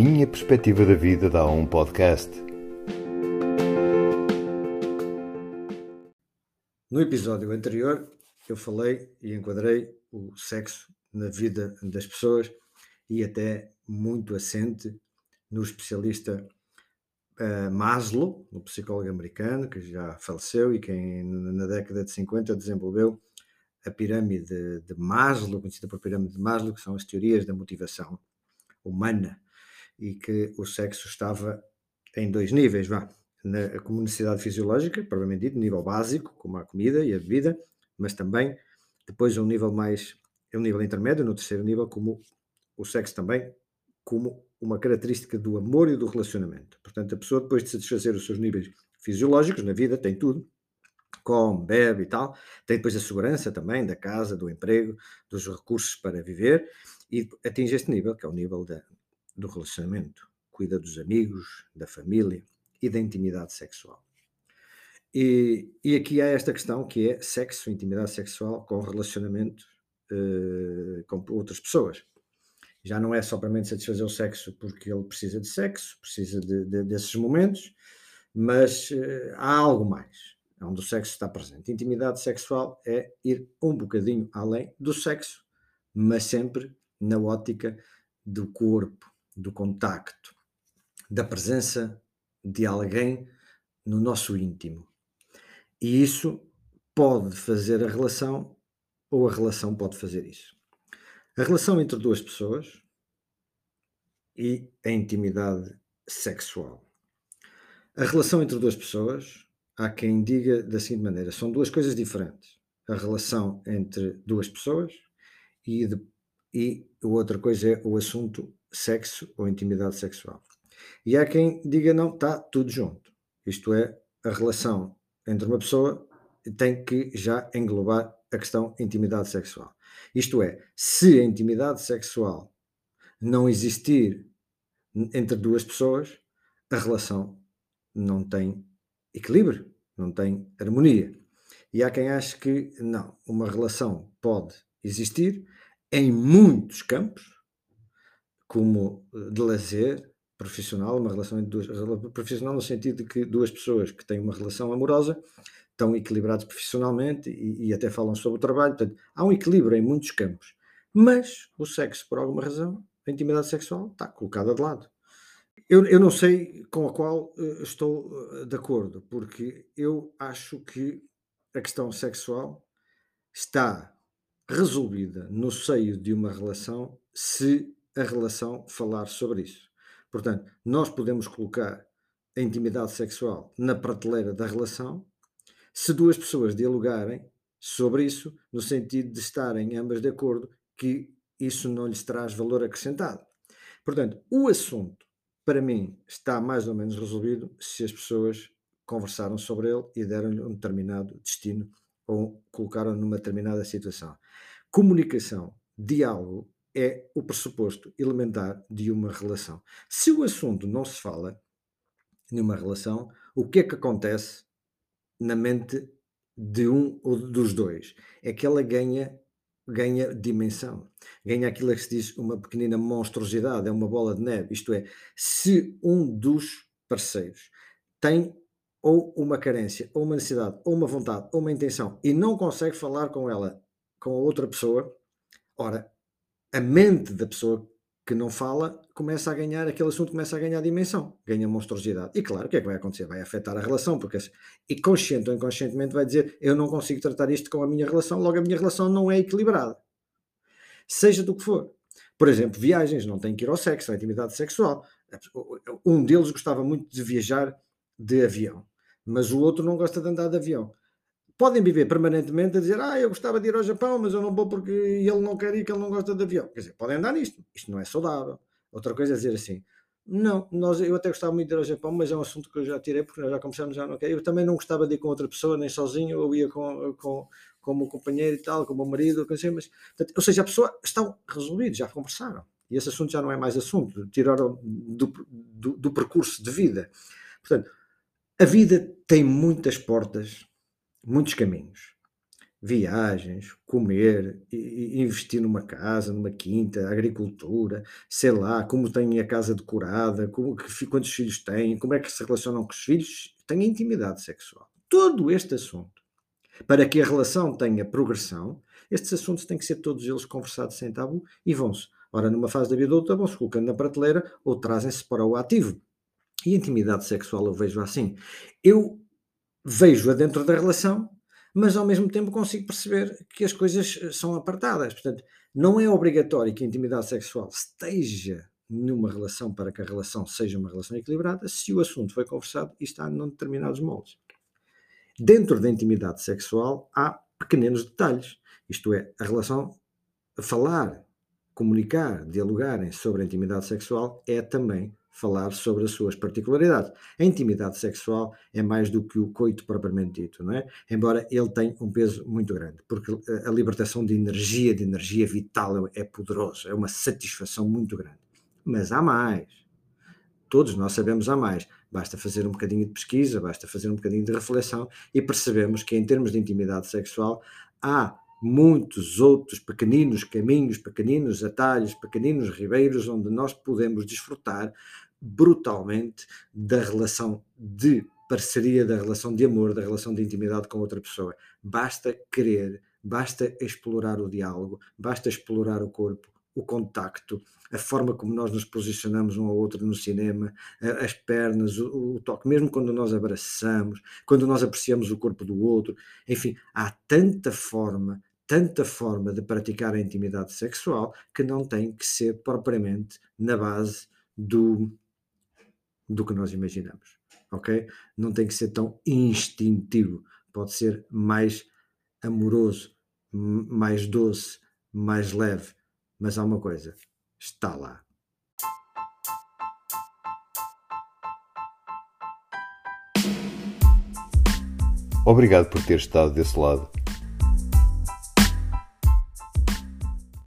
minha perspectiva da vida dá um podcast. No episódio anterior, eu falei e enquadrei o sexo na vida das pessoas e até muito assente no especialista uh, Maslow, um psicólogo americano que já faleceu e que na década de 50 desenvolveu a pirâmide de Maslow, conhecida por pirâmide de Maslow, que são as teorias da motivação humana e que o sexo estava em dois níveis, vá, na, como fisiológica, provavelmente dito, nível básico, como a comida e a bebida, mas também depois um nível mais, um nível intermédio, no terceiro nível, como o sexo também, como uma característica do amor e do relacionamento. Portanto, a pessoa depois de satisfazer os seus níveis fisiológicos na vida, tem tudo, come, bebe e tal, tem depois a segurança também da casa, do emprego, dos recursos para viver e atinge este nível, que é o nível da, do relacionamento, cuida dos amigos, da família e da intimidade sexual. E, e aqui há esta questão que é sexo, intimidade sexual com relacionamento uh, com outras pessoas. Já não é somente satisfazer o sexo porque ele precisa de sexo, precisa de, de, desses momentos, mas uh, há algo mais onde o sexo está presente. Intimidade sexual é ir um bocadinho além do sexo, mas sempre na ótica do corpo, do contacto, da presença de alguém no nosso íntimo. E isso pode fazer a relação ou a relação pode fazer isso. A relação entre duas pessoas e a intimidade sexual. A relação entre duas pessoas, há quem diga da seguinte maneira: são duas coisas diferentes. A relação entre duas pessoas e, de, e a outra coisa é o assunto sexo ou intimidade sexual. E há quem diga não, está tudo junto. Isto é, a relação entre uma pessoa tem que já englobar a questão intimidade sexual. Isto é, se a intimidade sexual não existir entre duas pessoas, a relação não tem equilíbrio, não tem harmonia. E há quem ache que não, uma relação pode existir em muitos campos, como eh, de lazer profissional, uma relação entre duas, profissional no sentido de que duas pessoas que têm uma relação amorosa estão equilibrados profissionalmente e, e, até falam sobre o trabalho. Portanto, há um equilíbrio em muitos campos. Mas o sexo, por alguma razão, a intimidade sexual está colocada de lado. Eu, eu não sei com a qual uh, estou uh, de acordo, porque eu acho que a questão sexual está resolvida no seio de uma relação se a relação falar sobre isso. Portanto, nós podemos colocar a intimidade sexual na prateleira da relação se duas pessoas dialogarem sobre isso, no sentido de estarem ambas de acordo que isso não lhes traz valor acrescentado. Portanto, o assunto, para mim, está mais ou menos resolvido se as pessoas conversaram sobre ele e deram-lhe um determinado destino ou colocaram numa determinada situação. Comunicação, diálogo é o pressuposto elementar de uma relação. Se o assunto não se fala numa relação, o que é que acontece na mente de um ou dos dois? É que ela ganha ganha dimensão, ganha aquilo que se diz uma pequenina monstruosidade, é uma bola de neve. Isto é, se um dos parceiros tem ou uma carência, ou uma necessidade, ou uma vontade, ou uma intenção e não consegue falar com ela, com a outra pessoa, ora, a mente da pessoa que não fala começa a ganhar, aquele assunto começa a ganhar dimensão, ganha monstruosidade. E claro, o que é que vai acontecer? Vai afetar a relação, porque e consciente ou inconscientemente vai dizer eu não consigo tratar isto com a minha relação, logo a minha relação não é equilibrada. Seja do que for. Por exemplo, viagens, não tem que ir ao sexo, à intimidade sexual. Um deles gostava muito de viajar de avião, mas o outro não gosta de andar de avião podem viver permanentemente a dizer ah, eu gostava de ir ao Japão, mas eu não vou porque ele não quer ir, que ele não gosta de avião. Quer dizer, podem andar nisto. Isto não é saudável. Outra coisa é dizer assim, não, nós, eu até gostava muito de ir ao Japão, mas é um assunto que eu já tirei, porque nós já começamos, já não quero. Eu também não gostava de ir com outra pessoa, nem sozinho, eu ia com, com, com o meu companheiro e tal, com o meu marido, assim, mas, portanto, ou seja, a pessoa estão resolvidos, já conversaram. E esse assunto já não é mais assunto, tiraram do, do, do percurso de vida. Portanto, a vida tem muitas portas muitos caminhos. viagens, comer, investir numa casa, numa quinta, agricultura, sei lá, como têm a casa decorada, como, quantos filhos têm, como é que se relacionam com os filhos, têm intimidade sexual. Todo este assunto, para que a relação tenha progressão, estes assuntos têm que ser todos eles conversados sem tabu e vão-se, ora numa fase da vida ou outra, vão-se colocando na prateleira ou trazem-se para o ativo. E intimidade sexual eu vejo assim. Eu vejo-a dentro da relação, mas ao mesmo tempo consigo perceber que as coisas eh, são apartadas. Portanto, não é obrigatório que a intimidade sexual esteja numa relação para que a relação seja uma relação equilibrada, se o assunto foi conversado e está num determinados moldes. Dentro da intimidade sexual há pequenos detalhes, isto é, a relação, falar, comunicar, dialogarem sobre a intimidade sexual é também falar sobre as suas particularidades. A intimidade sexual é mais do que o coito propriamente dito, não é? Embora ele tenha um peso muito grande, porque a libertação de energia, de energia vital é poderoso, é uma satisfação muito grande. Mas há mais. Todos nós sabemos há mais. Basta fazer um bocadinho de pesquisa, basta fazer um bocadinho de reflexão e percebemos que em termos de intimidade sexual há muitos outros pequeninos caminhos, pequeninos atalhos, pequeninos ribeiros onde nós podemos desfrutar brutalmente da relação de parceria, da relação de amor, da relação de intimidade com outra pessoa. Basta querer, basta explorar o diálogo, basta explorar o corpo, o contacto, a forma como nós nos posicionamos um ao outro no cinema, as pernas, o, o, toque, mesmo quando nós abraçamos, quando nós apreciamos o corpo do outro, enfim, há tanta forma, tanta forma de praticar a intimidade sexual que não tem que ser propriamente na base do do que nós imaginamos, ok? Não tem que ser tão instintivo, pode ser mais amoroso, mais doce, mais leve, mas há uma coisa, está lá. Obrigado por ter estado desse lado